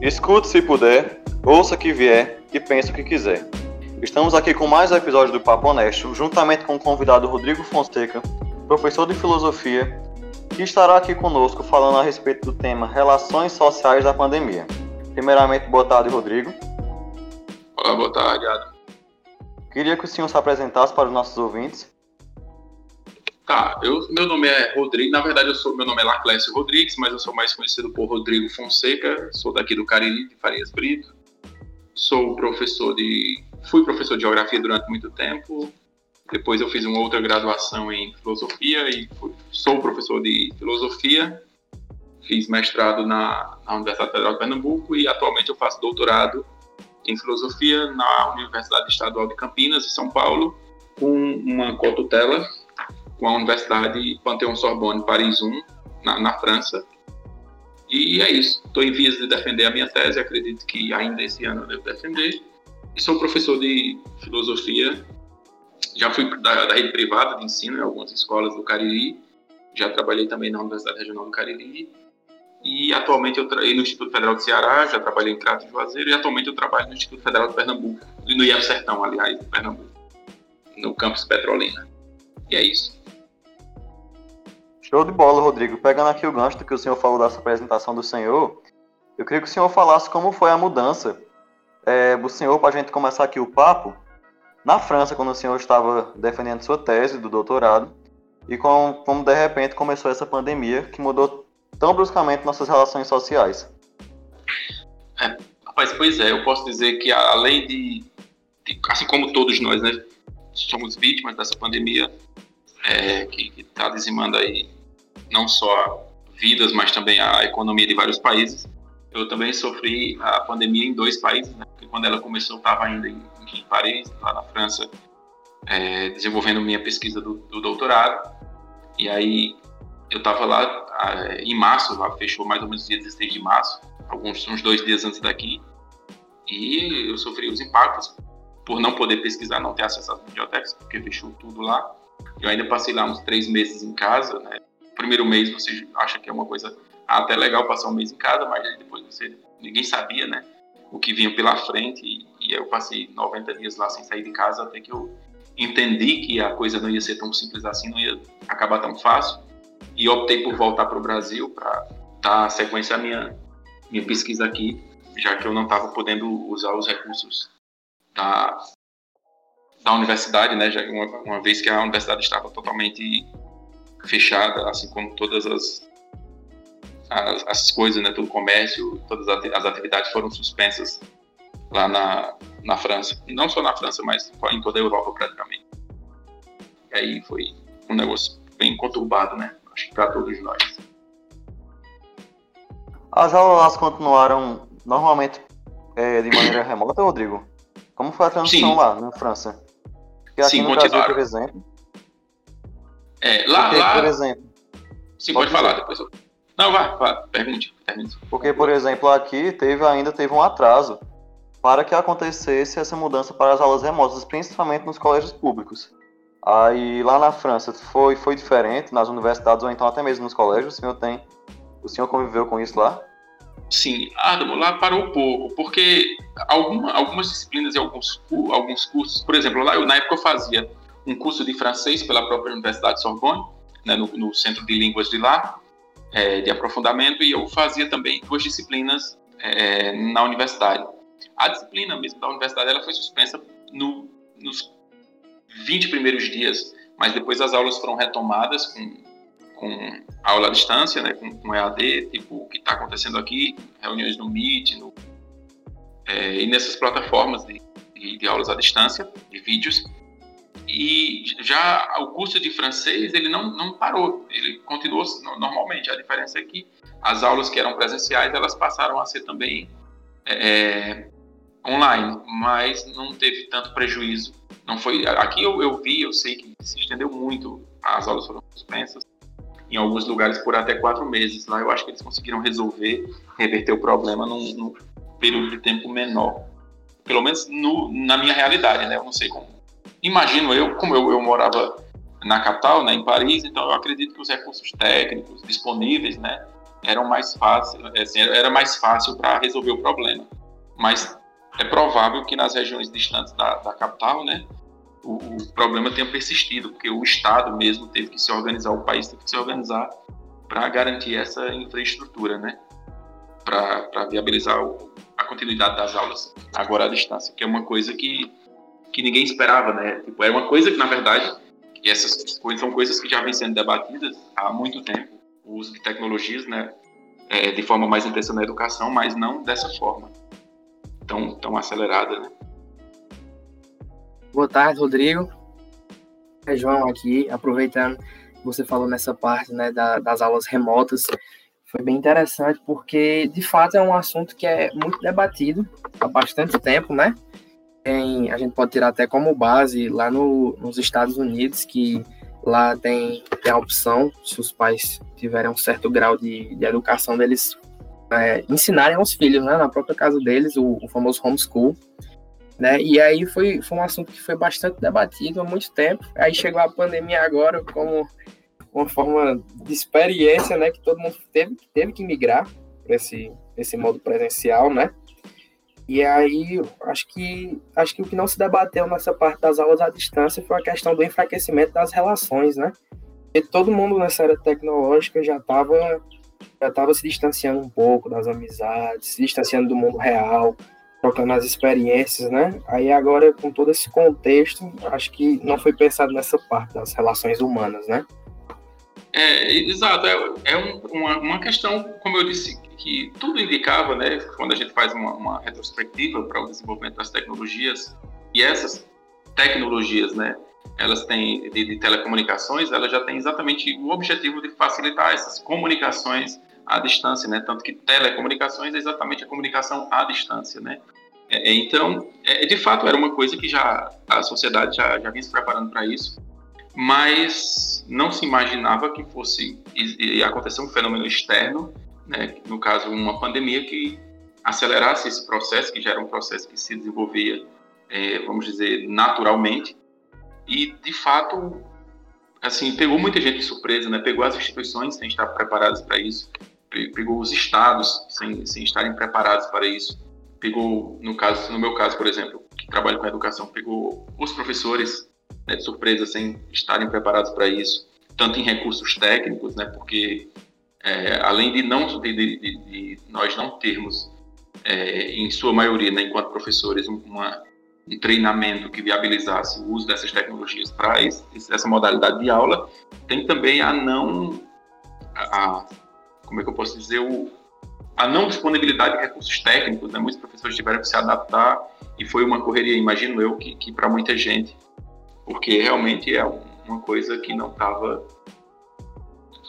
Escute se puder, ouça que vier e pense o que quiser. Estamos aqui com mais um episódio do Papo Honesto, juntamente com o convidado Rodrigo Fonseca, professor de filosofia, que estará aqui conosco falando a respeito do tema Relações Sociais da Pandemia. Primeiramente, boa tarde, Rodrigo. Olá, boa tarde, Adam. Queria que o senhor se apresentasse para os nossos ouvintes. Tá, eu, meu nome é Rodrigo, na verdade eu sou, meu nome é Laclécio Rodrigues, mas eu sou mais conhecido por Rodrigo Fonseca, sou daqui do Cariri, de Farias Brito. Sou professor de, fui professor de geografia durante muito tempo, depois eu fiz uma outra graduação em filosofia e fui, sou professor de filosofia. Fiz mestrado na, na Universidade Federal de Pernambuco e atualmente eu faço doutorado em filosofia na Universidade Estadual de Campinas, em São Paulo, com uma cotutela com a Universidade Pantheon Sorbonne Paris 1, na, na França. E é isso. Estou em vias de defender a minha tese, acredito que ainda esse ano eu devo defender. E sou professor de filosofia. Já fui da, da rede privada de ensino em algumas escolas do Cariri. Já trabalhei também na Universidade Regional do Cariri. E atualmente eu trabalhei no Instituto Federal de Ceará, já trabalhei em Crato de Juazeiro. E atualmente eu trabalho no Instituto Federal de Pernambuco, no IEF Sertão, aliás, de Pernambuco, no campus Petrolina. E é isso. Show de bola, Rodrigo. Pegando aqui o gancho do que o senhor falou dessa apresentação do senhor, eu queria que o senhor falasse como foi a mudança é, do senhor para a gente começar aqui o papo na França, quando o senhor estava defendendo sua tese do doutorado e com, como de repente começou essa pandemia que mudou tão bruscamente nossas relações sociais. É, rapaz, pois é, eu posso dizer que além de, de assim como todos nós, né, somos vítimas dessa pandemia é, que está dizimando aí não só vidas, mas também a economia de vários países. Eu também sofri a pandemia em dois países, né? porque quando ela começou, eu estava ainda em, em, Paris, lá na França, é, desenvolvendo minha pesquisa do, do, doutorado. E aí eu estava lá em março, lá fechou mais ou menos dia 16 de março, alguns uns dois dias antes daqui. E eu sofri os impactos por não poder pesquisar, não ter acesso às bibliotecas, porque fechou tudo lá. Eu ainda passei lá uns três meses em casa, né? Primeiro mês você acha que é uma coisa até legal passar um mês em casa, mas depois você ninguém sabia, né, o que vinha pela frente. E, e eu passei 90 dias lá sem sair de casa até que eu entendi que a coisa não ia ser tão simples assim, não ia acabar tão fácil. E optei por voltar para o Brasil para dar sequência à minha minha pesquisa aqui, já que eu não estava podendo usar os recursos da da universidade, né, já uma, uma vez que a universidade estava totalmente fechada, assim como todas as, as, as coisas, né, todo o comércio, todas as atividades foram suspensas lá na, na França. Não só na França, mas em toda a Europa praticamente. E aí foi um negócio bem conturbado, né? Acho que para todos nós. As aulas continuaram normalmente é, de maneira remota, Rodrigo? Como foi a transição Sim. lá na França? Porque aqui Sim, no Brasil, por exemplo, é, lá, Porque, lá... por exemplo... Sim, pode, pode falar depois. Não, vai, vai, pergunte, pergunte. Porque, por exemplo, aqui teve ainda teve um atraso para que acontecesse essa mudança para as aulas remotas, principalmente nos colégios públicos. Aí lá na França foi, foi diferente, nas universidades ou então até mesmo nos colégios, o senhor tem. O senhor conviveu com isso lá? Sim, Adamo, lá parou um pouco, porque alguma, algumas disciplinas e alguns, alguns cursos, por exemplo, lá eu, na época eu fazia um curso de francês pela própria Universidade Sorbonne, né, no, no, Centro de Línguas de lá, é, de aprofundamento, e eu fazia também duas disciplinas é, na universidade. A disciplina mesmo da universidade ela foi suspensa no, nos 20 primeiros dias, mas depois as aulas foram retomadas com, com aula à distância, né, com, com EAD, tipo o que está acontecendo aqui, reuniões no Meet, no, é, e nessas plataformas de, de, de aulas à distância, de vídeos. E já o curso de francês, ele não, não parou, ele continuou normalmente. A diferença é que as aulas que eram presenciais, elas passaram a ser também é, online, mas não teve tanto prejuízo. Não foi aqui eu, eu vi, eu sei que se estendeu muito, as aulas foram suspensas em alguns lugares por até quatro meses. Lá eu acho que eles conseguiram resolver, reverter o problema num, num período de tempo menor. Pelo menos no, na minha realidade, né? Eu não sei como imagino eu, como eu, eu morava na capital, né, em Paris, então eu acredito que os recursos técnicos disponíveis, né, eram mais fáceis, assim, era mais fácil para resolver o problema. Mas é provável que nas regiões distantes da, da capital, né, o, o, problema tenha persistido, porque o Estado mesmo teve que se organizar, o país teve que se organizar para garantir essa infraestrutura, né, para viabilizar o, a continuidade das aulas agora à distância, que é uma coisa que, que ninguém esperava, né? Tipo, era uma coisa que, na verdade, essas coisas são coisas que já vêm sendo debatidas há muito tempo, o uso de tecnologias, né, é, de forma mais intensa na educação, mas não dessa forma tão, tão acelerada, né? Boa tarde, Rodrigo. É João aqui, aproveitando que você falou nessa parte né, da, das aulas remotas, foi bem interessante porque, de fato, é um assunto que é muito debatido há bastante tempo, né? Tem, a gente pode tirar até como base lá no, nos Estados Unidos, que lá tem, tem a opção, se os pais tiverem um certo grau de, de educação deles, é, ensinarem aos filhos, né, na própria casa deles, o, o, famoso homeschool, né, e aí foi, foi um assunto que foi bastante debatido há muito tempo, aí chegou a pandemia agora como uma forma de experiência, né, que todo mundo teve, teve que migrar para esse, esse modo presencial, né, e aí, acho que, acho que o que não se debateu nessa parte das aulas à distância foi a questão do enfraquecimento das relações, né? E todo mundo nessa área tecnológica já estava já tava se distanciando um pouco das amizades, se distanciando do mundo real, trocando as experiências, né? Aí agora, com todo esse contexto, acho que não foi pensado nessa parte das relações humanas, né? É, exato. É, é um, uma, uma questão, como eu disse, que tudo indicava, né, quando a gente faz uma, uma retrospectiva para o desenvolvimento das tecnologias, e essas tecnologias, né, elas têm de, de, telecomunicações, elas já têm exatamente o objetivo de facilitar essas comunicações à distância, né, tanto que telecomunicações é exatamente a comunicação à distância, né. É, é então, é, de fato, era uma coisa que já a sociedade já, já vinha se preparando para isso, mas não se imaginava que fosse acontecer um fenômeno externo né, no caso uma pandemia que acelerasse esse processo, que já era um processo que se desenvolvia, é, vamos dizer, naturalmente, e de fato, assim, pegou muita gente de surpresa, né, pegou as instituições sem estar preparadas para isso, pegou os estados sem, sem estarem preparados para isso, pegou, no caso, no meu caso, por exemplo, que trabalho com educação, pegou os professores né, de surpresa sem estarem preparados para isso, tanto em recursos técnicos, né, porque é, além de não de, de, de, nós não termos, é, em sua maioria, né, enquanto professores, uma, um treinamento que viabilizasse o uso dessas tecnologias para essa modalidade de aula, tem também a não, a, como é que eu posso dizer, o, a não disponibilidade de recursos técnicos, né? muitos professores tiveram que se adaptar e foi uma correria, imagino eu, que, que para muita gente, porque realmente é uma coisa que não estava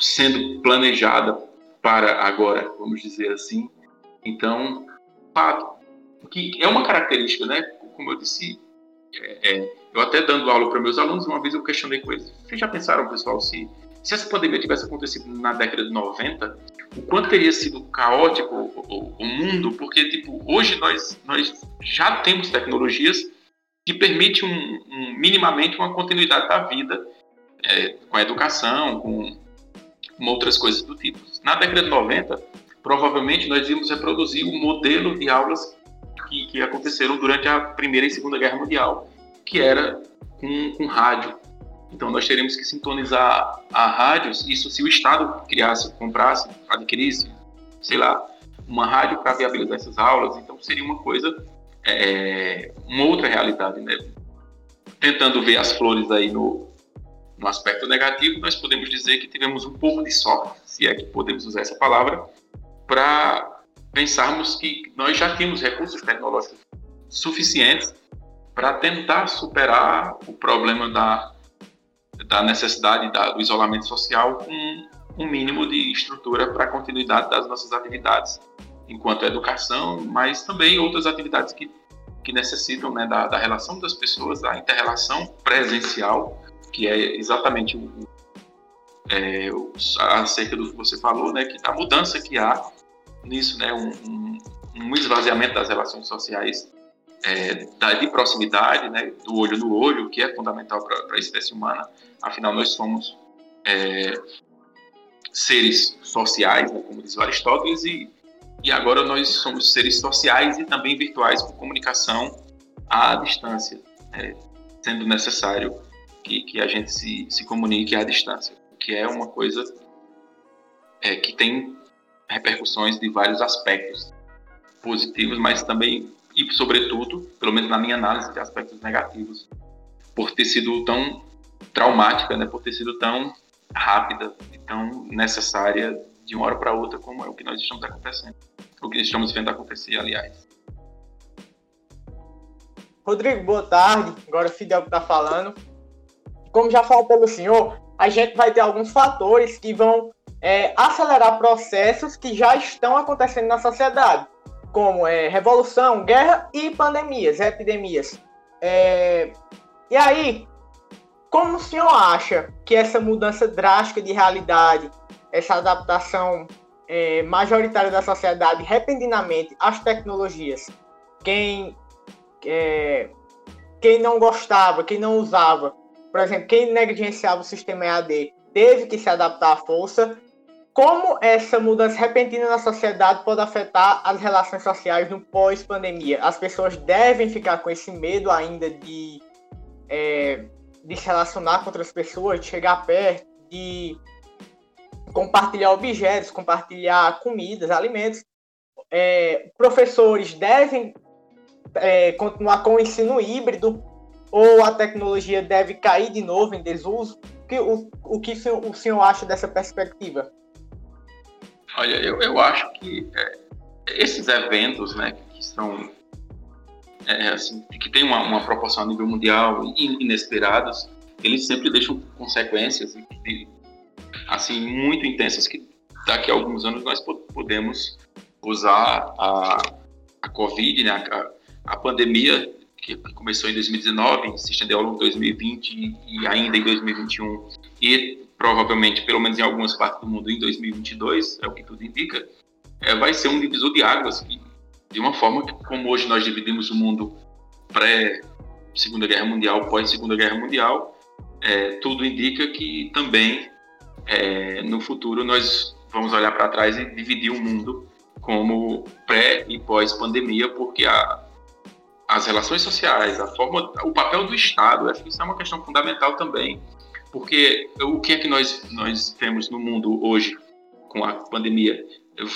sendo planejada para agora, vamos dizer assim. Então, fato que é uma característica, né? Como eu disse, é, é, eu até dando aula para meus alunos, uma vez eu questionei com eles: vocês já pensaram, pessoal, se, se essa pandemia tivesse acontecido na década de 90, o quanto teria sido caótico o, o, o mundo? Porque, tipo, hoje nós, nós já temos tecnologias que permitem um, um, minimamente uma continuidade da vida é, com a educação, com outras coisas do tipo. Na década de 90, provavelmente nós íamos reproduzir o modelo de aulas que, que aconteceram durante a Primeira e Segunda Guerra Mundial, que era com, com rádio. Então nós teríamos que sintonizar a rádios, isso se o Estado criasse, comprasse, adquirisse, sei lá, uma rádio para viabilizar essas aulas, então seria uma coisa, é, uma outra realidade, né? Tentando ver as flores aí no, no aspecto negativo, nós podemos dizer que tivemos um pouco de sorte, se é que podemos usar essa palavra, para pensarmos que nós já tínhamos recursos tecnológicos suficientes para tentar superar o problema da, da necessidade da, do isolamento social com um mínimo de estrutura para a continuidade das nossas atividades, enquanto educação, mas também outras atividades que, que necessitam né, da, da relação das pessoas, da inter-relação presencial que é exatamente o, é, acerca do que você falou, né, que a mudança que há nisso, né, um, um, esvaziamento das relações sociais é, da, de proximidade, né, do olho no olho, que é fundamental para a espécie humana. Afinal, nós somos é, seres sociais, né, como diz Aristóteles, e, e agora nós somos seres sociais e também virtuais com comunicação à distância, é, sendo necessário que, que a gente se, se comunique à distância, que é uma coisa é, que tem repercussões de vários aspectos positivos, mas também e sobretudo, pelo menos na minha análise, de aspectos negativos, por ter sido tão traumática, né, por ter sido tão rápida e tão necessária de uma hora para outra, como é o que nós estamos acontecendo, o que estamos vendo acontecer, aliás. Rodrigo, boa tarde. Agora o Fidel está falando. Como já falou pelo senhor, a gente vai ter alguns fatores que vão é, acelerar processos que já estão acontecendo na sociedade, como é, revolução, guerra e pandemias, epidemias. É, e aí, como o senhor acha que essa mudança drástica de realidade, essa adaptação é, majoritária da sociedade repentinamente às tecnologias, quem, é, quem não gostava, quem não usava, por exemplo, quem negligenciava o sistema EAD, teve que se adaptar à força. Como essa mudança repentina na sociedade pode afetar as relações sociais no pós-pandemia? As pessoas devem ficar com esse medo ainda de é, de se relacionar com outras pessoas, de chegar perto, de compartilhar objetos, compartilhar comidas, alimentos. É, professores devem é, continuar com o ensino híbrido ou a tecnologia deve cair de novo em desuso? O que o, o, que o senhor acha dessa perspectiva? Olha, eu, eu acho que é, esses eventos né, que são é, assim, que tem uma, uma, proporção a nível mundial inesperadas, eles sempre deixam consequências assim muito intensas que daqui a alguns anos nós podemos usar a, a Covid, né, a, a pandemia que começou em 2019, se estendeu ao longo de 2020 e ainda em 2021 e provavelmente, pelo menos em algumas partes do mundo, em 2022, é o que tudo indica, é, vai ser um divisor de águas que de uma forma que, como hoje nós dividimos o mundo pré Segunda Guerra Mundial, pós Segunda Guerra Mundial, é, tudo indica que também é, no futuro nós vamos olhar para trás e dividir o mundo como pré e pós pandemia, porque a, as relações sociais, a forma, o papel do Estado, acho que isso é uma questão fundamental também, porque o que é que nós nós temos no mundo hoje com a pandemia?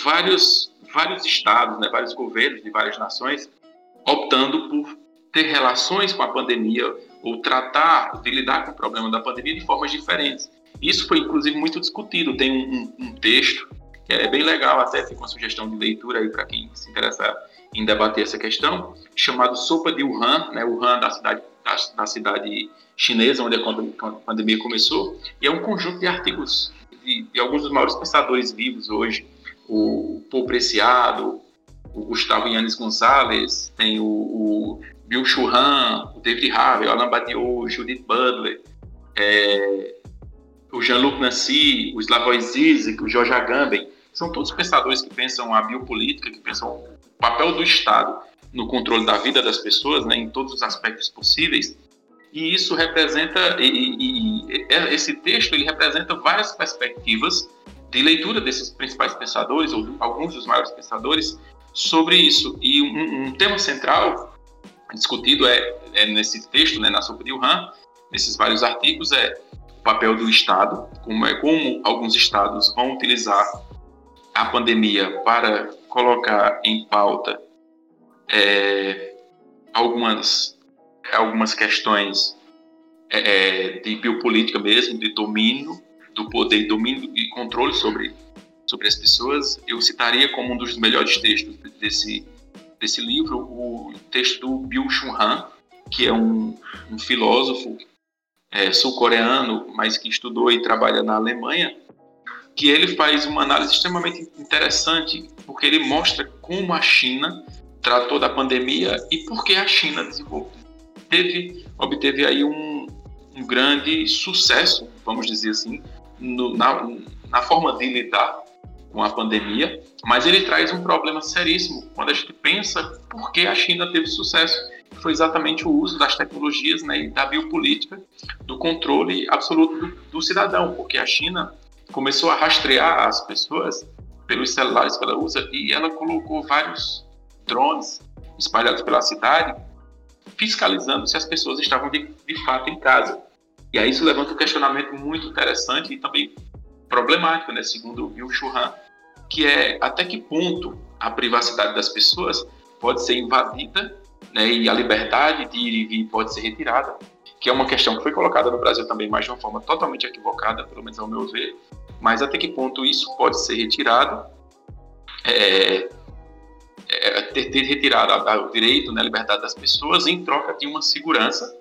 Vários vários estados, né, vários governos de várias nações optando por ter relações com a pandemia ou tratar de lidar com o problema da pandemia de formas diferentes. Isso foi inclusive muito discutido. Tem um, um, um texto que é bem legal, até fica uma sugestão de leitura aí para quem se interessa em debater essa questão, chamado Sopa de Wuhan, né, Wuhan da cidade da, da cidade chinesa onde a pandemia começou, e é um conjunto de artigos de, de alguns dos maiores pensadores vivos hoje, o Paul Preciado, o Gustavo Yannis Gonzalez, tem o, o Bill Churran, o David Harvey, o Alain Badiou, o Judith Butler, é, o Jean-Luc Nancy, o Slavoj Zizek, o George Agamben, são todos pensadores que pensam a biopolítica, que pensam o papel do Estado no controle da vida das pessoas, né, em todos os aspectos possíveis. E isso representa, e, e, e esse texto ele representa várias perspectivas de leitura desses principais pensadores, ou alguns dos maiores pensadores, sobre isso. E um, um tema central discutido é, é, nesse texto, né, na sopa de Wuhan, nesses vários artigos, é o papel do Estado, como, é, como alguns estados vão utilizar a pandemia para colocar em pauta é, algumas, algumas questões é, é de biopolítica mesmo, de domínio do poder e domínio e controle sobre, sobre as pessoas, eu citaria como um dos melhores textos desse, desse livro o texto do Chun Han, que é um, um filósofo é, sul-coreano, mas que estudou e trabalha na Alemanha, que ele faz uma análise extremamente interessante, porque ele mostra como a China tratou da pandemia e por que a China teve, obteve aí um, um grande sucesso, vamos dizer assim, no, na, na forma de lidar com a pandemia, mas ele traz um problema seríssimo quando a gente pensa por que a China teve sucesso. Foi exatamente o uso das tecnologias né, e da biopolítica, do controle absoluto do, do cidadão, porque a China começou a rastrear as pessoas pelos celulares que ela usa e ela colocou vários drones espalhados pela cidade fiscalizando se as pessoas estavam de, de fato em casa. E aí isso levanta um questionamento muito interessante e também problemático, né, segundo o Bill Churran, que é até que ponto a privacidade das pessoas pode ser invadida né, e a liberdade de ir e vir pode ser retirada, que é uma questão que foi colocada no Brasil também, mas de uma forma totalmente equivocada, pelo menos ao meu ver, mas até que ponto isso pode ser retirado, é, é, ter, ter retirado o direito, né, a liberdade das pessoas em troca de uma segurança,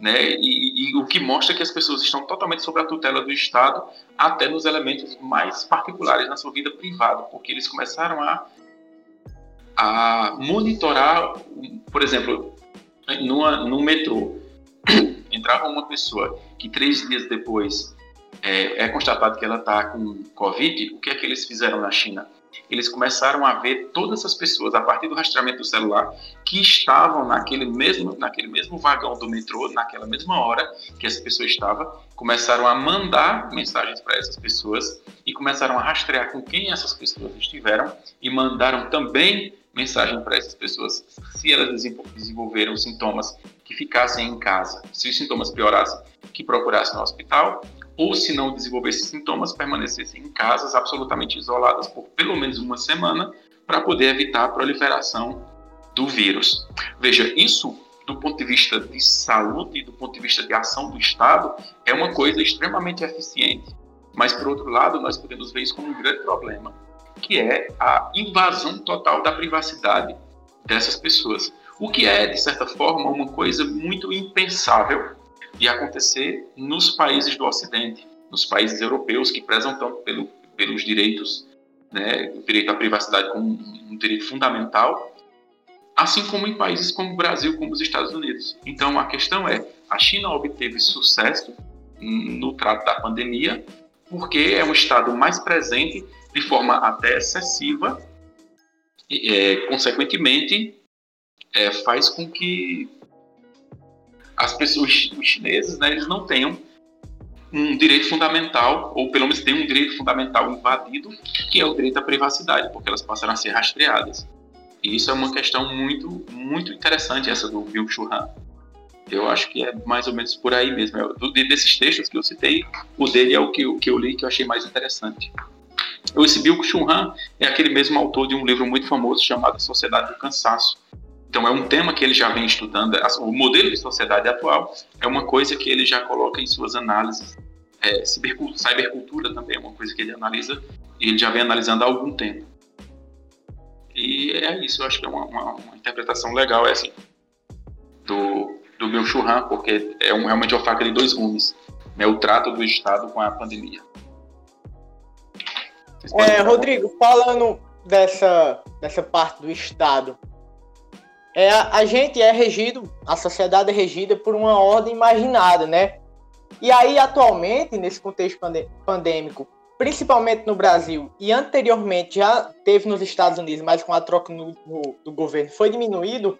né, e, e, o que mostra que as pessoas estão totalmente sob a tutela do Estado, até nos elementos mais particulares na sua vida privada, porque eles começaram a, a monitorar, por exemplo, numa, no metrô, entrava uma pessoa que três dias depois é, é constatado que ela está com Covid, o que é que eles fizeram na China? Eles começaram a ver todas as pessoas, a partir do rastreamento do celular, que estavam naquele mesmo, naquele mesmo vagão do metrô, naquela mesma hora que essa pessoa estava, começaram a mandar mensagens para essas pessoas e começaram a rastrear com quem essas pessoas estiveram e mandaram também mensagem para essas pessoas se elas desenvolveram sintomas que ficassem em casa, se os sintomas piorassem, que procurassem no hospital ou se não desenvolvesse sintomas, permanecessem em casas absolutamente isoladas por pelo menos uma semana para poder evitar a proliferação do vírus. Veja, isso do ponto de vista de saúde, do ponto de vista de ação do Estado, é uma coisa extremamente eficiente. Mas, por outro lado, nós podemos ver isso como um grande problema, que é a invasão total da privacidade dessas pessoas. O que é, de certa forma, uma coisa muito impensável de acontecer nos países do Ocidente, nos países europeus que prezam tanto pelo, pelos direitos, né, o direito à privacidade como um direito fundamental, assim como em países como o Brasil, como os Estados Unidos. Então a questão é, a China obteve sucesso no trato da pandemia porque é um estado mais presente de forma até excessiva e, é, consequentemente, é, faz com que as pessoas, os chineses, né, eles não tenham um direito fundamental, ou pelo menos tenham um direito fundamental invadido, que é o direito à privacidade, porque elas passaram a ser rastreadas. E isso é uma questão muito, muito interessante, essa do Bill Churran. Eu acho que é mais ou menos por aí mesmo. Eu, desses textos que eu citei, o dele é o que, o que eu li que eu achei mais interessante. Esse Bill Churran é aquele mesmo autor de um livro muito famoso chamado Sociedade do Cansaço, então é um tema que ele já vem estudando. O modelo de sociedade atual é uma coisa que ele já coloca em suas análises. É, cybercultura também é uma coisa que ele analisa e ele já vem analisando há algum tempo. E é isso, eu acho que é uma, uma, uma interpretação legal essa assim, do, do meu churran, porque é um, realmente uma faca de dois gumes, né, o trato do Estado com a pandemia. É, Rodrigo, falando dessa, dessa parte do Estado, é, a gente é regido, a sociedade é regida por uma ordem imaginada, né? E aí, atualmente, nesse contexto pandêmico, principalmente no Brasil, e anteriormente já teve nos Estados Unidos, mas com a troca no, no, do governo foi diminuído,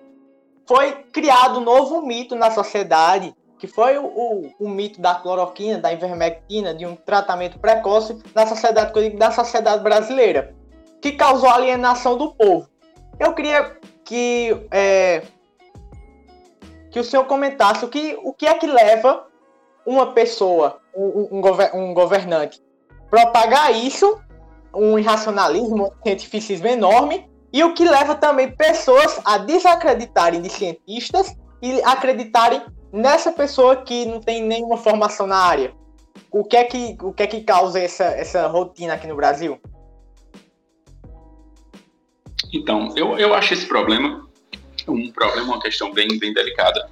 foi criado um novo mito na sociedade, que foi o, o, o, mito da cloroquina, da ivermectina, de um tratamento precoce na sociedade, da sociedade brasileira, que causou alienação do povo. Eu queria que é, que o senhor comentasse o que, o que é que leva uma pessoa, um, um, um governante, propagar isso, um irracionalismo, um cientificismo enorme, e o que leva também pessoas a desacreditarem de cientistas e acreditarem nessa pessoa que não tem nenhuma formação na área. O que é que, o que, é que causa essa, essa rotina aqui no Brasil? Então, eu, eu acho esse problema um problema, uma questão bem, bem delicada.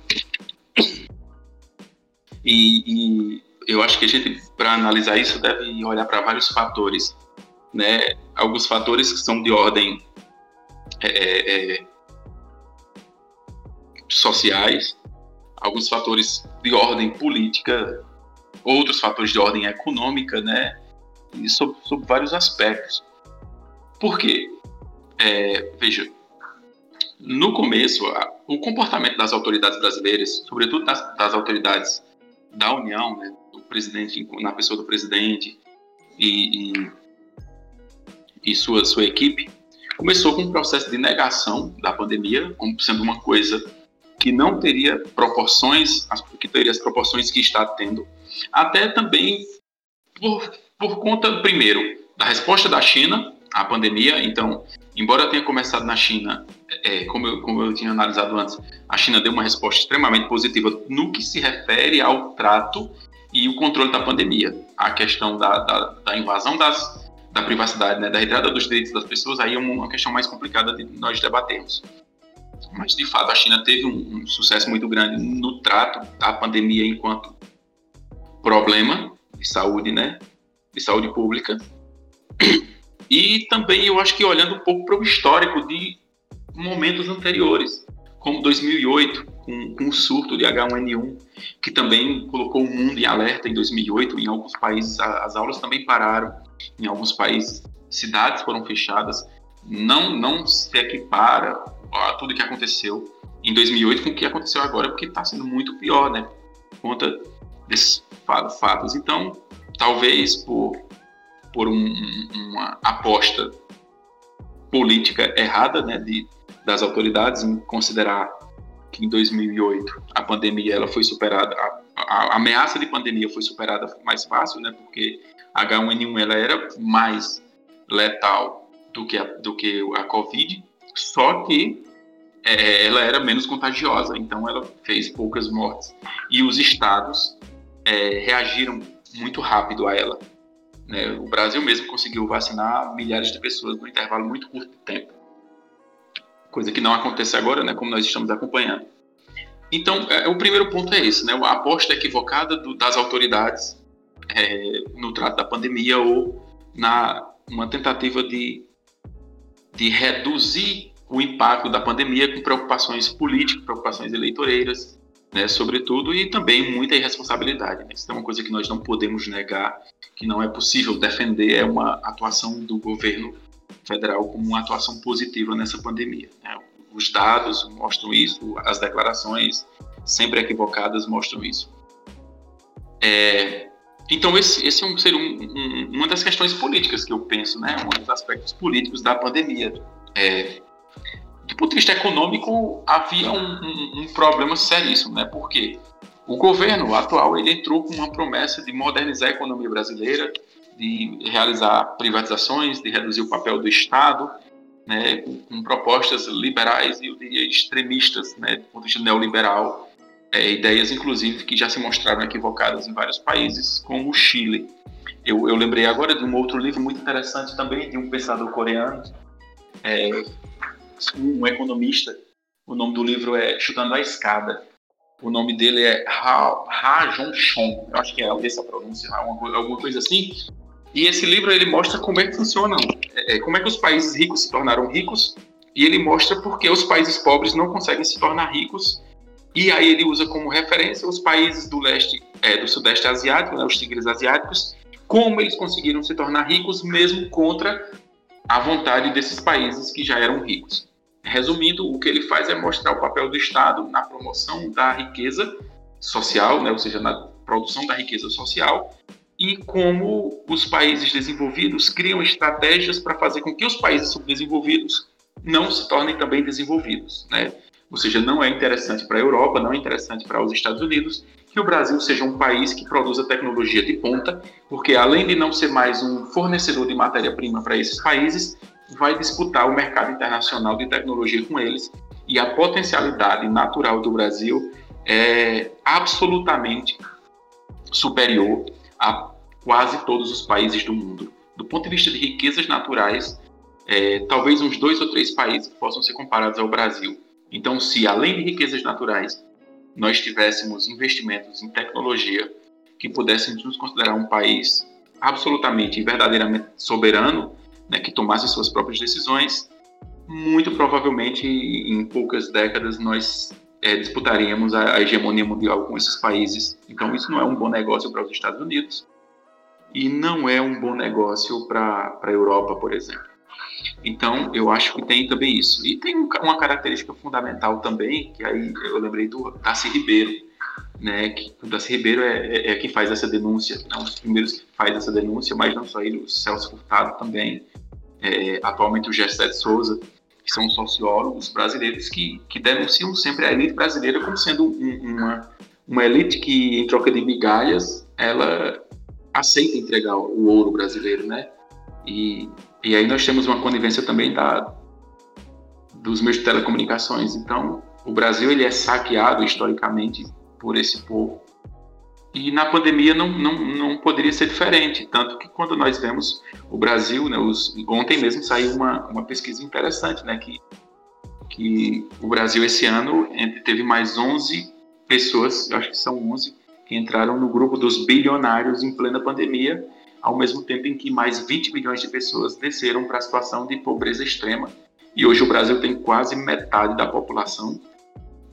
E, e eu acho que a gente, para analisar isso, deve olhar para vários fatores. Né? Alguns fatores que são de ordem é, é, é sociais, alguns fatores de ordem política, outros fatores de ordem econômica, né? E sobre, sobre vários aspectos. Por quê? É, veja, no começo, o comportamento das autoridades brasileiras, sobretudo das, das autoridades da União, né, do presidente, na pessoa do presidente, e, e, e sua, sua equipe, começou com um processo de negação da pandemia, como sendo uma coisa que não teria proporções, que teria as proporções que está tendo, até também por, por conta, primeiro, da resposta da China à pandemia. Então, embora tenha começado na China, é, como, eu, como eu tinha analisado antes, a China deu uma resposta extremamente positiva no que se refere ao trato e o controle da pandemia. A questão da, da, da invasão das, da privacidade, né, da retirada dos direitos das pessoas, aí é uma questão mais complicada de nós debatermos. Mas, de fato, a China teve um, um sucesso muito grande no trato da pandemia enquanto problema de saúde, né, de saúde pública. E também eu acho que olhando um pouco para o histórico de momentos anteriores, como 2008, com, com o surto de H1N1, que também colocou o mundo em alerta em 2008. Em alguns países as aulas também pararam, em alguns países cidades foram fechadas. Não, não se equipara a tudo que aconteceu em 2008 com o que aconteceu agora, porque está sendo muito pior, né? Por conta desses fatos. Então, talvez por, por um, uma aposta política errada né, de, das autoridades em considerar que em 2008 a pandemia ela foi superada, a, a, ameaça de pandemia foi superada mais fácil, né, porque H1N1 ela era mais letal do que a, do que a Covid, só que é, ela era menos contagiosa, então ela fez poucas mortes. E os estados é, reagiram muito rápido a ela. Né? O Brasil mesmo conseguiu vacinar milhares de pessoas num intervalo muito curto de tempo. Coisa que não acontece agora, né? como nós estamos acompanhando. Então, é, o primeiro ponto é esse, né? a aposta equivocada do, das autoridades é, no trato da pandemia ou na uma tentativa de, de reduzir o impacto da pandemia com preocupações políticas, preocupações eleitoreiras, né, sobretudo, e também muita irresponsabilidade. Né? Isso é uma coisa que nós não podemos negar, que não é possível defender, é uma atuação do governo federal como uma atuação positiva nessa pandemia. Né? Os dados mostram isso, as declarações sempre equivocadas mostram isso. É, então, esse, esse é seria um, um, uma das questões políticas que eu penso, né? um dos aspectos políticos da pandemia. É, do ponto de vista econômico, havia um, um, um problema seríssimo, né? Porque o governo atual ele entrou com uma promessa de modernizar a economia brasileira, de realizar privatizações, de reduzir o papel do Estado, né, com, com propostas liberais e eu diria extremistas, né, do ponto de vista neoliberal, é, ideias inclusive que já se mostraram equivocadas em vários países, como o Chile. Eu, eu lembrei agora de um outro livro muito interessante também de um pensador coreano, é, um economista. O nome do livro é Chutando a Escada. O nome dele é Ha, ha Jong Chong. Eu acho que é essa pronúncia, alguma coisa assim. E esse livro ele mostra como é que funcionam, é, é, como é que os países ricos se tornaram ricos. E ele mostra porque os países pobres não conseguem se tornar ricos. E aí ele usa como referência os países do leste, é, do sudeste asiático, né, os tigres asiáticos, como eles conseguiram se tornar ricos mesmo contra a vontade desses países que já eram ricos. Resumindo, o que ele faz é mostrar o papel do Estado na promoção da riqueza social, né, ou seja, na produção da riqueza social, e como os países desenvolvidos criam estratégias para fazer com que os países subdesenvolvidos não se tornem também desenvolvidos. Né? Ou seja, não é interessante para a Europa, não é interessante para os Estados Unidos que o Brasil seja um país que produza tecnologia de ponta, porque além de não ser mais um fornecedor de matéria-prima para esses países, vai disputar o mercado internacional de tecnologia com eles e a potencialidade natural do Brasil é absolutamente superior a quase todos os países do mundo. Do ponto de vista de riquezas naturais, é, talvez uns dois ou três países possam ser comparados ao Brasil. Então, se além de riquezas naturais nós tivéssemos investimentos em tecnologia que pudéssemos nos considerar um país absolutamente e verdadeiramente soberano, né, que tomasse suas próprias decisões, muito provavelmente em poucas décadas nós é, disputaríamos a, a, hegemonia mundial com esses países. Então isso não é um bom negócio para os Estados Unidos e não é um bom negócio para a Europa, por exemplo. Então, eu acho que tem também isso. E tem uma característica fundamental também, que aí eu lembrei do Tassi Ribeiro, né, que o Darcy Ribeiro é, é, é, quem faz essa denúncia, é um dos primeiros que faz essa denúncia, mas não só ele, o Celso Furtado também, é, atualmente o Gessé Souza, que são sociólogos brasileiros que, que denunciam sempre a elite brasileira como sendo um, uma, uma elite que, em troca de migalhas, ela aceita entregar o ouro brasileiro, né? E, e aí nós temos uma conivência também da, dos meios de telecomunicações. Então, o Brasil ele é saqueado historicamente por esse povo. E na pandemia não, não, não poderia ser diferente. Tanto que quando nós vemos o Brasil, né, os, ontem mesmo saiu uma, uma pesquisa interessante, né, que, que o Brasil esse ano teve mais 11 pessoas, eu acho que são 11, que entraram no grupo dos bilionários em plena pandemia, ao mesmo tempo em que mais 20 milhões de pessoas desceram para a situação de pobreza extrema. E hoje o Brasil tem quase metade da população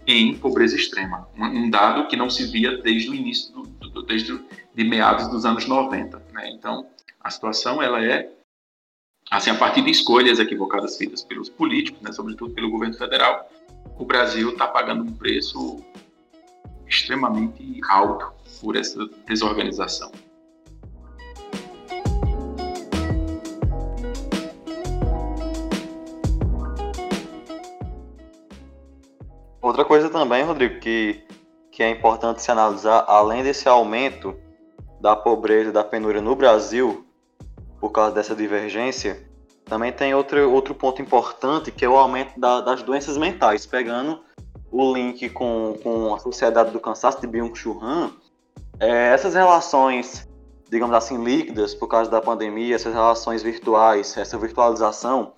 em pobreza extrema, um dado que não se via desde o início, do, do, desde de meados dos anos 90. Né? Então, a situação ela é assim a partir de escolhas equivocadas feitas pelos políticos, né, sobretudo pelo governo federal, o Brasil está pagando um preço extremamente alto por essa desorganização. Outra coisa também, Rodrigo, que, que é importante se analisar, além desse aumento da pobreza e da penúria no Brasil, por causa dessa divergência, também tem outro, outro ponto importante, que é o aumento da, das doenças mentais. Pegando o link com, com a Sociedade do Cansaço de Byung-Chul Han, é, essas relações, digamos assim, líquidas por causa da pandemia, essas relações virtuais, essa virtualização,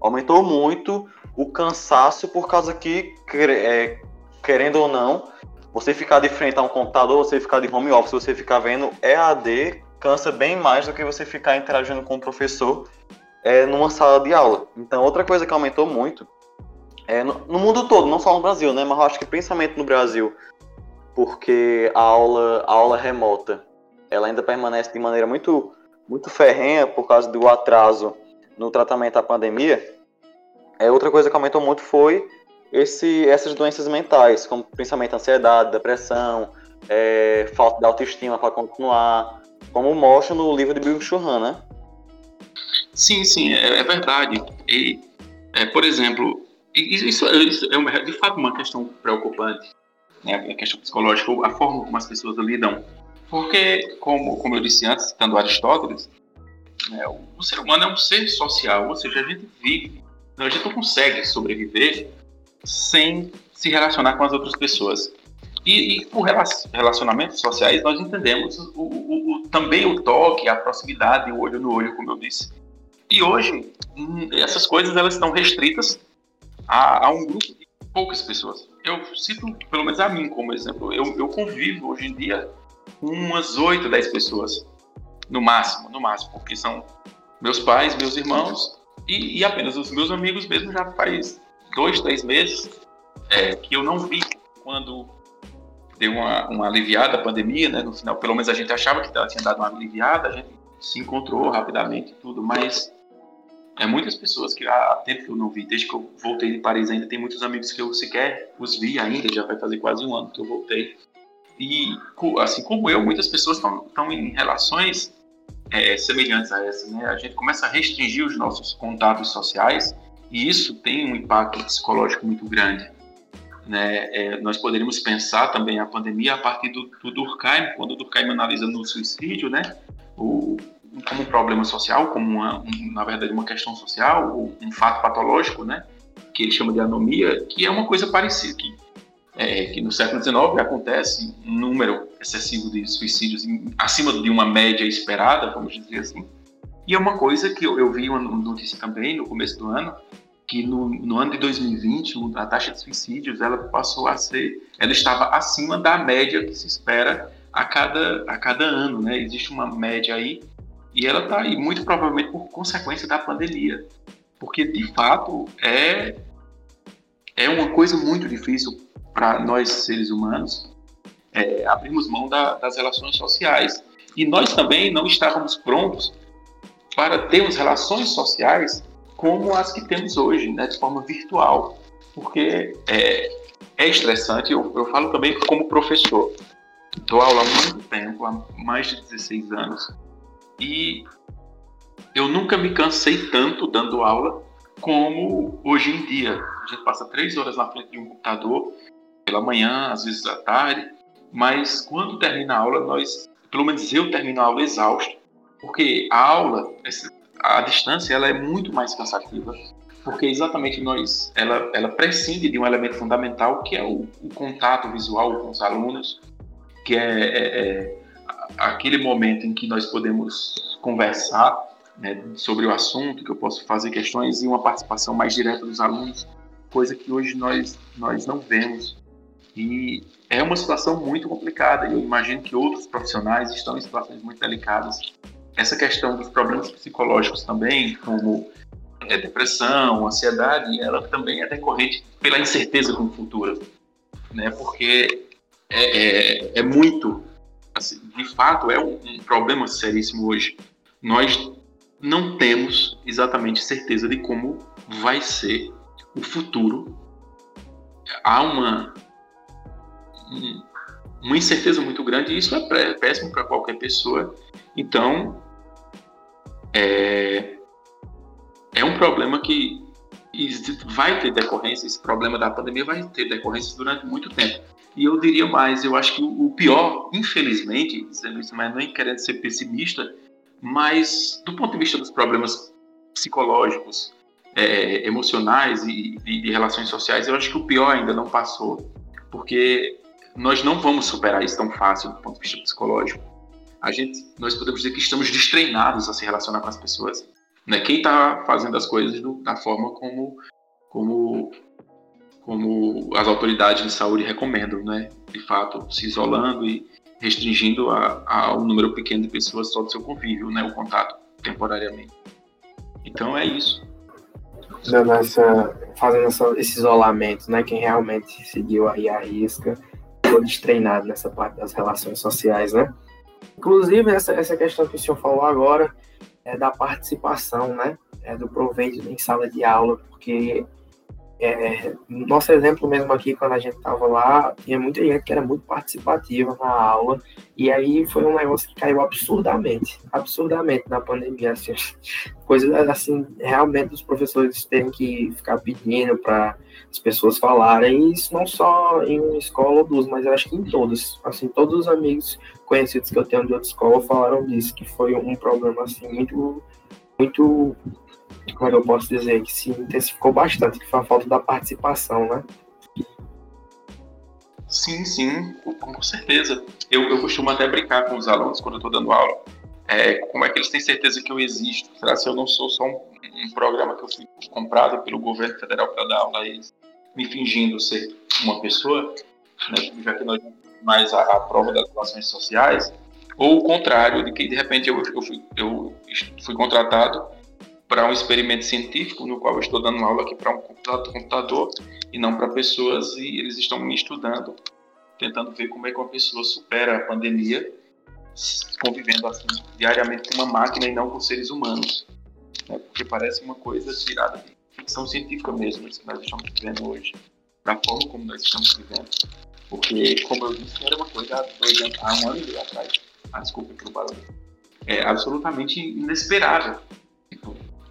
aumentou muito o cansaço por causa que, é, querendo ou não, você ficar de frente a um computador, você ficar de home office, você ficar vendo EAD, cansa bem mais do que você ficar interagindo com o professor é, numa sala de aula. Então, outra coisa que aumentou muito, é, no, no, mundo todo, não só no Brasil, né, mas eu acho que principalmente no Brasil, porque a aula, a aula remota, ela ainda permanece de maneira muito, muito ferrenha por causa do atraso no tratamento da pandemia, é, outra coisa que aumentou muito foi esse, essas doenças mentais, como principalmente ansiedade, depressão, é, falta de autoestima para continuar, como mostra no livro de Bill Churran, né? Sim, sim, é, é verdade. E, é, por exemplo, isso, isso é uma, de fato uma questão preocupante, né? a questão psicológica, a forma como as pessoas lidam. Porque, como, como eu disse antes, citando Aristóteles, o, o ser humano é um ser social, ou seja, a gente vive a gente não consegue sobreviver sem se relacionar com as outras pessoas. E, e por relacionamentos sociais, nós entendemos o, o, o, também o toque, a proximidade, o olho no olho, como eu disse. E hoje, hum, essas coisas elas estão restritas a, a um grupo de poucas pessoas. Eu cito, pelo menos a mim como exemplo, eu, eu convivo hoje em dia com umas 8, 10 pessoas, no máximo, no máximo, porque são meus pais, meus irmãos e, e, apenas os meus amigos mesmo já faz dois, três meses é, que eu não vi quando deu uma, uma aliviada a pandemia, né? No final, pelo menos a gente achava que ela tinha dado uma aliviada, a gente se encontrou rapidamente tudo, mas é muitas pessoas que há tempo que eu não vi, desde que eu voltei de Paris ainda tem muitos amigos que eu sequer os vi ainda, já vai fazer quase um ano que eu voltei. E assim como eu, muitas pessoas estão em relações é, semelhantes a essa. Né? A gente começa a restringir os nossos contatos sociais e isso tem um impacto psicológico muito grande. Né? É, nós poderíamos pensar também a pandemia a partir do, do Durkheim, quando o Durkheim analisa no suicídio, né? O, como um problema social, como uma, um, na verdade uma questão social, um fato patológico, né? Que ele chama de anomia, que é uma coisa parecida, que é, que no século XIX acontece um número excessivo de suicídios acima de uma média esperada, vamos dizer assim. E é uma coisa que eu, eu vi uma notícia também no começo do ano, que no, no, ano de 2020 a taxa de suicídios ela passou a ser, ela estava acima da média que se espera a cada, a cada ano, né? Existe uma média aí e ela está aí muito provavelmente por consequência da pandemia, porque de fato é é uma coisa muito difícil para nós seres humanos é, abrirmos mão da, das relações sociais. E nós também não estávamos prontos para termos relações sociais como as que temos hoje, né, de forma virtual. porque é, é estressante. Eu, eu falo também como professor. Dou aula há muito tempo, há mais de 16 anos, e eu nunca me cansei tanto dando aula como hoje em dia. A gente passa três horas na frente de um computador, pela manhã, às vezes à tarde, mas quando termina a aula, nós, pelo menos eu termino a aula exausto, porque a aula, a distância, ela é muito mais cansativa, porque exatamente nós, ela, ela prescinde de um elemento fundamental que é o, o contato visual com os alunos, que é, é, é aquele momento em que nós podemos conversar né, sobre o assunto, que eu posso fazer questões e uma participação mais direta dos alunos, coisa que hoje nós, nós não vemos. E é uma situação muito complicada eu imagino que outros profissionais estão em situações muito delicadas. Essa questão dos problemas psicológicos também, como é, depressão, ansiedade, ela também é decorrente pela incerteza com o futuro, né? Porque é, é, é muito, assim, de fato, é um, um problema seríssimo hoje. Nós não temos exatamente certeza de como vai ser o futuro. Há uma, uma incerteza muito grande e isso é péssimo para qualquer pessoa. Então, é, é um problema que vai ter decorrência, esse problema da pandemia vai ter decorrência durante muito tempo. E eu diria mais, eu acho que o pior, infelizmente, dizendo isso, mas nem querendo ser pessimista, mas do ponto de vista dos problemas psicológicos, é, emocionais e de, de relações sociais, eu acho que o pior ainda não passou, porque nós não vamos superar isso tão fácil do ponto de vista psicológico. A gente, nós podemos dizer que estamos destreinados a se relacionar com as pessoas. Né? Quem está fazendo as coisas do, da forma como, como, como as autoridades de saúde recomendam, né? De fato, se isolando e restringindo a, a um número pequeno de pessoas só do seu convívio, né? O contato temporariamente. Então é isso. Essa, fazendo essa, esse isolamento, né? Quem realmente seguiu aí a risca, foi destreinado nessa parte das relações sociais, né? Inclusive, essa, essa questão que o senhor falou agora é da participação, né? É do proveito em sala de aula, porque é, nosso exemplo mesmo aqui, quando a gente estava lá, tinha muita gente que era muito participativa na aula, e aí foi um negócio que caiu absurdamente, absurdamente na pandemia, assim, coisas assim, realmente os professores terem que ficar pedindo para as pessoas falarem, e isso não só em uma escola ou duas, mas eu acho que em todas, assim, todos os amigos conhecidos que eu tenho de outra escola falaram disso, que foi um problema, assim, muito, muito como eu posso dizer, que se intensificou bastante, que foi a falta da participação, né? Sim, sim, com certeza. Eu, eu costumo até brincar com os alunos quando eu estou dando aula. É, como é que eles têm certeza que eu existo? Será que eu não sou só um, um programa que eu fui comprado pelo governo federal para dar aula a eles, me fingindo ser uma pessoa, né, já que nós mais a, a prova das relações sociais, ou o contrário, de que de repente eu, eu, fui, eu fui contratado para um experimento científico no qual eu estou dando aula aqui para um computador e não para pessoas e eles estão me estudando, tentando ver como é que uma pessoa supera a pandemia convivendo assim diariamente com uma máquina e não com seres humanos, né? porque parece uma coisa tirada de ficção científica mesmo, isso que nós estamos vivendo hoje, da forma como nós estamos vivendo. Porque, como eu disse, era uma coisa há, dois anos, há um ano atrás, ah, desculpa pelo barulho, é absolutamente inesperável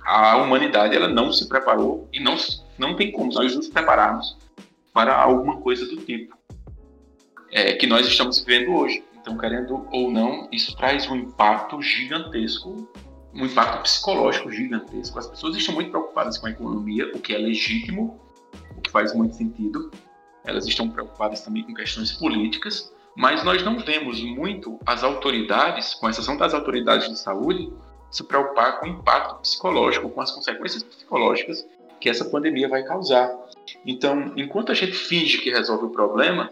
a humanidade ela não se preparou e não, não tem como nós nos prepararmos para alguma coisa do tipo é, que nós estamos vivendo hoje. Então, querendo ou não, isso traz um impacto gigantesco, um impacto psicológico gigantesco. As pessoas estão muito preocupadas com a economia, o que é legítimo, o que faz muito sentido. Elas estão preocupadas também com questões políticas, mas nós não vemos muito as autoridades, com exceção das autoridades de saúde, se preocupar com o impacto psicológico, com as consequências psicológicas que essa pandemia vai causar. Então, enquanto a gente finge que resolve o problema,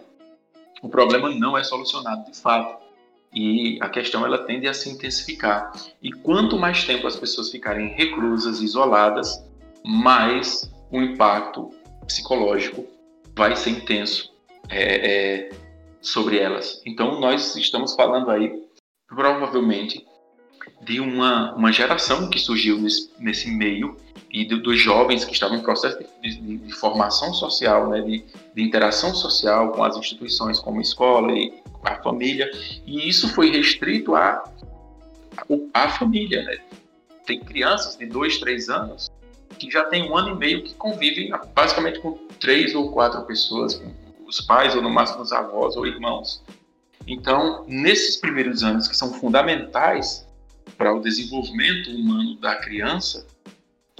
o problema não é solucionado de fato. E a questão ela tende a se intensificar. E quanto mais tempo as pessoas ficarem reclusas, isoladas, mais o impacto psicológico vai ser intenso é, é, sobre elas. Então, nós estamos falando aí, provavelmente, de uma, uma geração que surgiu nesse, nesse meio e do, dos jovens que estavam em processo de, de, de formação social, né, de, de, interação social com as instituições como a escola e a família, e isso foi restrito à a, a, família. Né? Tem crianças de dois, três anos que já tem um ano e meio que convivem basicamente com três ou quatro pessoas, com os pais ou no máximo os avós ou irmãos. Então, nesses primeiros anos que são fundamentais para o desenvolvimento humano da criança,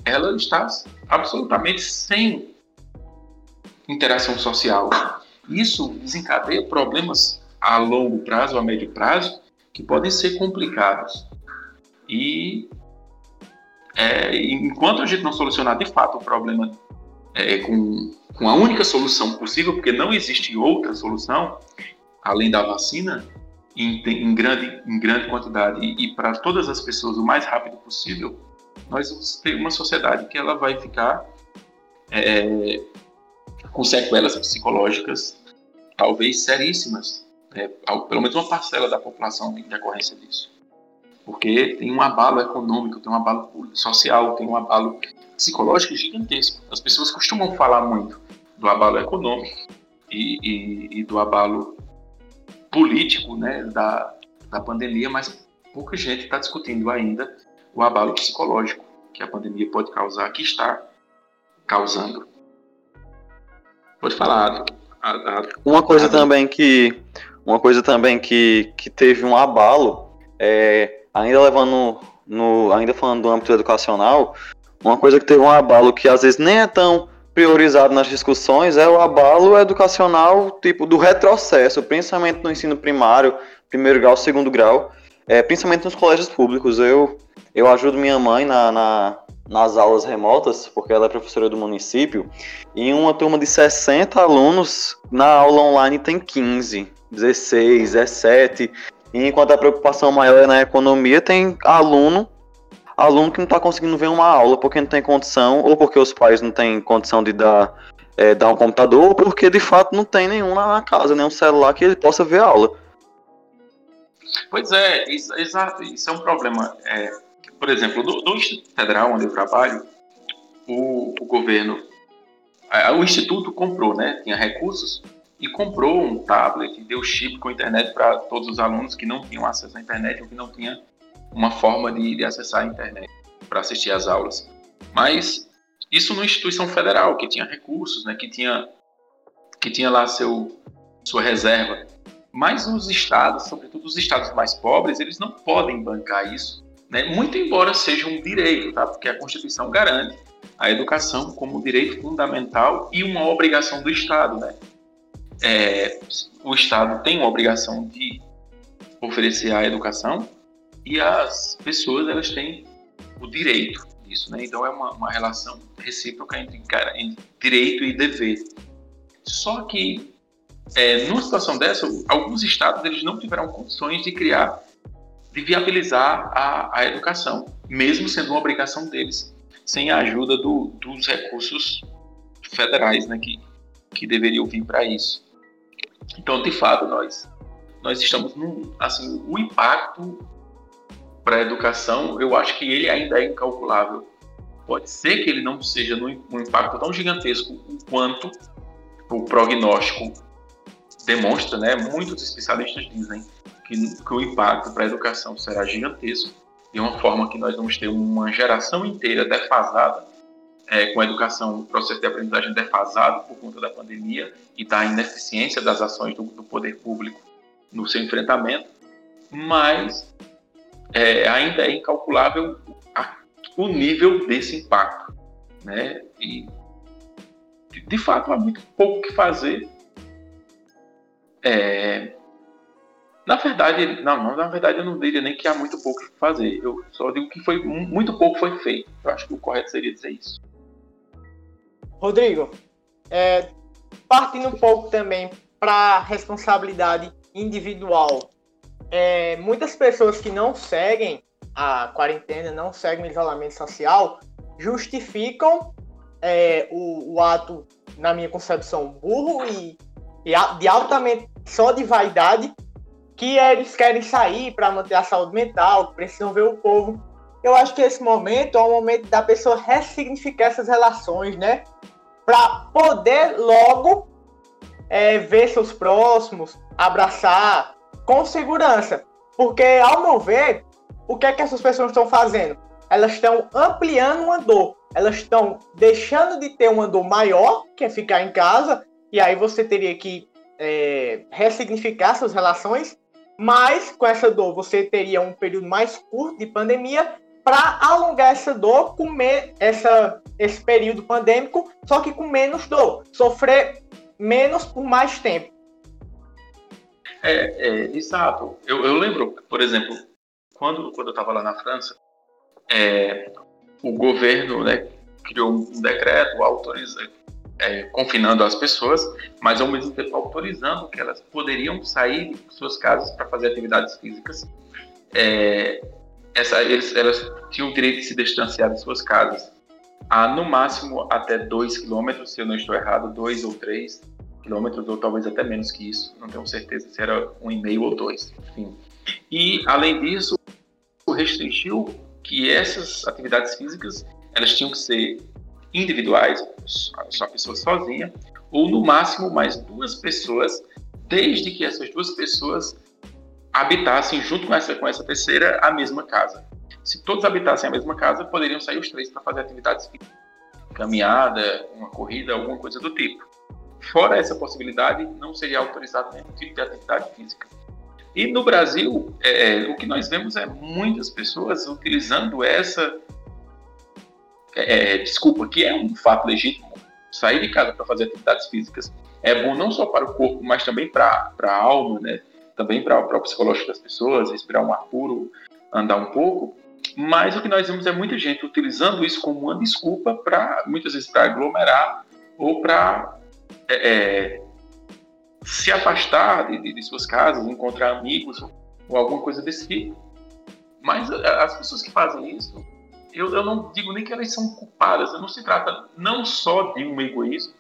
ela está absolutamente sem interação social. Isso desencadeia problemas a longo prazo, a médio prazo, que podem ser complicados. E é, enquanto a gente não solucionar de fato o problema é, com, com a única solução possível, porque não existe outra solução além da vacina, em, em grande, em grande quantidade e, e para todas as pessoas o mais rápido possível, nós vamos ter uma sociedade que ela vai ficar é, com sequelas psicológicas talvez seríssimas, né? pelo menos uma parcela da população em decorrência disso. Porque tem um abalo econômico, tem um abalo social, tem um abalo psicológico gigantesco. As pessoas costumam falar muito do abalo econômico e, e, e do abalo político né, da, da pandemia, mas pouca gente está discutindo ainda o abalo psicológico que a pandemia pode causar, que está causando. Pode falar. A, a, uma coisa a, também que uma coisa também que, que teve um abalo, é, ainda levando no, ainda falando do âmbito educacional, uma coisa que teve um abalo que às vezes nem é tão priorizado nas discussões é o abalo educacional tipo do retrocesso, principalmente no ensino primário, primeiro grau, segundo grau, é, principalmente nos colégios públicos. Eu eu ajudo minha mãe na, na, nas aulas remotas, porque ela é professora do município, e uma turma de 60 alunos, na aula online tem 15, 16, 17, e enquanto a preocupação maior é na economia, tem aluno aluno que não está conseguindo ver uma aula porque não tem condição, ou porque os pais não têm condição de dar, é, dar um computador, ou porque de fato não tem nenhum na casa, nenhum celular que ele possa ver aula. Pois é, isso, exato, isso é um problema. É, por exemplo, no, Instituto Federal, onde eu trabalho, o, o governo, a, o Instituto comprou, né? Tinha recursos e comprou um tablet, deu chip com internet para todos os alunos que não tinham acesso à internet ou que não tinham uma forma de, de acessar a internet para assistir às aulas. Mas isso numa instituição federal que tinha recursos, né? Que tinha que tinha lá seu sua reserva. Mas os estados, sobretudo os estados mais pobres, eles não podem bancar isso né? muito embora seja um direito, tá? porque a Constituição garante a educação como direito fundamental e uma obrigação do Estado. Né? É, o Estado tem uma obrigação de oferecer a educação e as pessoas elas têm o direito disso. Né? Então é uma, uma relação recíproca entre, entre direito e dever. Só que é, numa situação dessa, alguns estados eles não tiveram condições de criar de viabilizar a, a educação, mesmo sendo uma obrigação deles, sem a ajuda do, dos recursos federais né, que, que deveriam vir para isso. Então, de fato, nós, nós estamos num. Assim, o impacto para a educação, eu acho que ele ainda é incalculável. Pode ser que ele não seja um impacto tão gigantesco quanto o prognóstico demonstra, né? Muitos especialistas dizem que, que o impacto para a educação será gigantesco, de uma forma que nós vamos ter uma geração inteira defasada, é, com a educação, o processo de aprendizagem defasado por conta da pandemia e da ineficiência das ações do, do poder público no seu enfrentamento, mas é, ainda é incalculável a, o nível desse impacto. Né? E, de fato, há muito pouco que fazer. É, na verdade, não, na verdade eu não diria nem que há muito pouco que fazer. Eu só digo que foi muito pouco foi feito. Eu acho que o correto seria dizer isso. Rodrigo, é, partindo um pouco também para a responsabilidade individual. É, muitas pessoas que não seguem a quarentena, não seguem o isolamento social, justificam é, o, o, ato, na minha concepção, burro e, e de altamente só de vaidade que eles querem sair para manter a saúde mental, precisam ver o povo. Eu acho que esse momento é o momento da pessoa ressignificar essas relações, né? Para poder logo é, ver seus próximos, abraçar com segurança. Porque, ao meu ver, o que é que essas pessoas estão fazendo? Elas estão ampliando uma dor. Elas estão deixando de ter uma dor maior, que é ficar em casa, e aí você teria que é, ressignificar suas relações, mas com essa dor você teria um período mais curto de pandemia para alongar essa dor, comer essa, esse período pandêmico, só que com menos dor, sofrer menos por mais tempo. É, é exato. Eu, eu lembro, por exemplo, quando, quando eu estava lá na França, é, o governo né, criou um decreto autoriza, é, confinando as pessoas, mas ao mesmo tempo autorizando que elas poderiam sair de suas casas para fazer atividades físicas. É, essa, eles, elas tinham o direito de se distanciar de suas casas a no máximo até 2 quilômetros, se eu não estou errado, 2 ou 3 quilômetros, ou talvez até menos que isso, não tenho certeza se era um e meio ou dois, enfim. E, além disso, restringiu que essas atividades físicas elas tinham que ser individuais, só a pessoa sozinha, ou no máximo mais duas pessoas, desde que essas duas pessoas habitassem junto com essa, com essa terceira a mesma casa. Se todos habitassem a mesma casa, poderiam sair os três para fazer atividades físicas, caminhada, uma corrida, alguma coisa do tipo. Fora essa possibilidade, não seria autorizado nenhum tipo de atividade física. E no Brasil, é, o que nós vemos é muitas pessoas utilizando essa é, é desculpa, que é um fato legítimo, sair de casa para fazer atividades físicas é bom não só para o corpo, mas também para a alma, né? também para o psicológico das pessoas, respirar um ar puro, andar um pouco. Mas o que nós vemos é muita gente utilizando isso como uma desculpa para, muitas vezes, para aglomerar ou para é, é, se afastar de, de, suas casas, encontrar amigos ou alguma coisa desse tipo. Mas as pessoas que fazem isso, eu, eu não digo nem que elas são culpadas, não se trata não só de um egoísmo,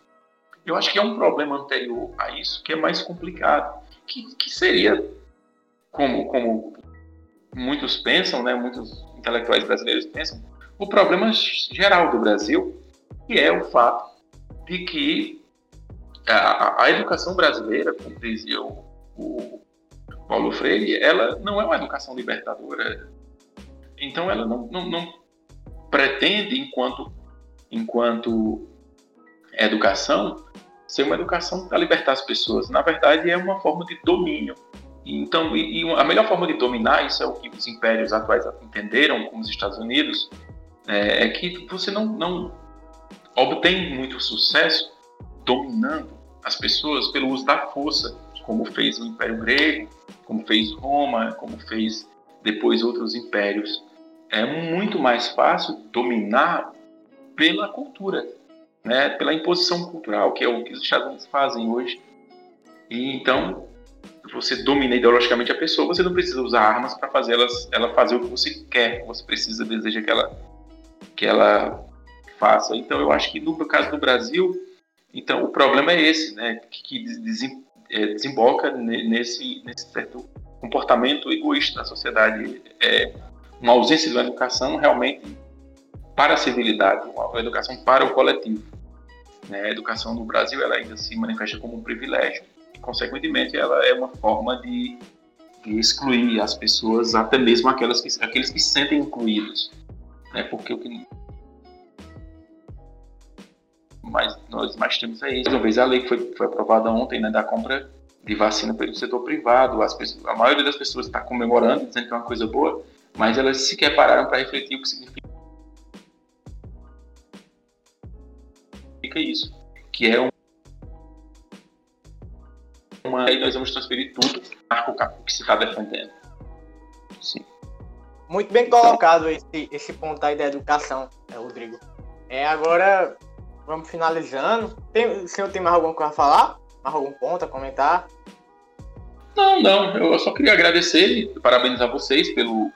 eu acho que é um problema anterior a isso que é mais complicado, que, que seria, como, como muitos pensam, né, muitos intelectuais brasileiros pensam, o problema geral do Brasil, que é o fato de que a, a educação brasileira, como dizia o, o, Paulo Freire, ela não é uma educação libertadora. Então, ela não, não, não pretende, enquanto, enquanto educação, ser uma educação para libertar as pessoas. Na verdade, é uma forma de domínio. Então, e, e a melhor forma de dominar, isso é o que os impérios atuais entenderam, como os Estados Unidos, é, é que você não, não obtém muito sucesso dominando as pessoas pelo uso da força, como fez o Império Grego, como fez Roma, como fez depois outros impérios. É muito mais fácil dominar pela cultura, né, pela imposição cultural, que é o que os Estados Unidos fazem hoje. E então, você domina ideologicamente a pessoa, você não precisa usar armas para fazer elas, ela fazer o que você quer, você precisa, deseja que ela, que ela faça. Então, eu acho que no caso do Brasil, então, o problema é esse, né, que, é, desemboca nesse, nesse certo comportamento egoísta da sociedade. É uma ausência de uma educação realmente para a civilidade, uma educação para o coletivo. Né? A educação no Brasil ela ainda se manifesta como um privilégio e, consequentemente, ela é uma forma de, de excluir as pessoas, até mesmo aquelas que, aqueles que se sentem incluídos. Né? Porque o que mas nós mais temos é isso. Uma vez a lei que foi, foi aprovada ontem, né, da compra de vacina pelo setor privado, as pessoas, a maioria das pessoas está comemorando, dizendo que é uma coisa boa, mas elas sequer pararam para refletir o que significa isso, que é um uma, aí nós vamos transferir tudo para o que se está defendendo. Sim. Muito bem colocado esse, esse ponto aí da educação, né, Rodrigo. É, agora, vamos finalizando. Tem, o senhor tem mais alguma coisa a falar? Mais algum ponto a comentar? Não, não. Eu só queria agradecer e parabenizar vocês pelo,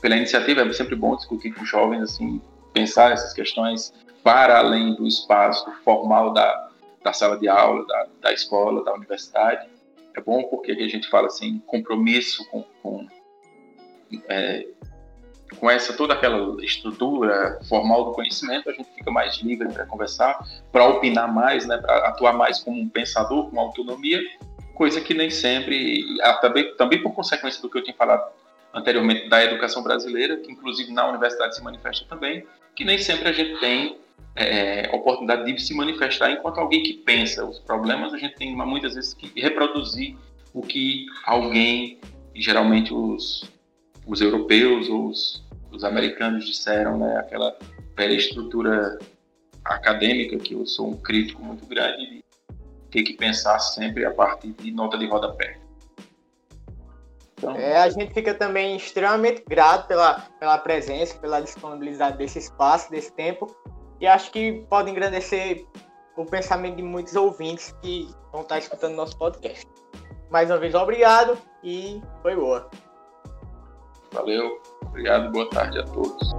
pela iniciativa. É sempre bom discutir com jovens, assim, pensar essas questões para além do espaço formal da, da sala de aula, da, da escola, da universidade. é bom porque a gente fala assim, compromisso com, com, é, com essa toda aquela estrutura formal do conhecimento, a gente fica mais livre para conversar, para opinar mais, né, para atuar mais como um pensador, com autonomia, coisa que nem sempre, também, também por consequência do que eu tinha falado anteriormente da educação brasileira, que inclusive na universidade se manifesta também, que nem sempre a gente tem é, oportunidade de se manifestar enquanto alguém que pensa os problemas, a gente tem muitas vezes que reproduzir o que alguém, geralmente os, os europeus ou os, os americanos disseram, né? aquela estrutura acadêmica que eu sou um crítico muito grande de ter que pensar sempre a partir de nota de rodapé. Então... É, a gente fica também extremamente grato pela, pela presença, pela disponibilidade desse espaço, desse tempo, e acho que pode engrandecer o pensamento de muitos ouvintes que vão estar escutando nosso podcast. Mais uma vez, obrigado e foi boa. Valeu, obrigado, boa tarde a todos.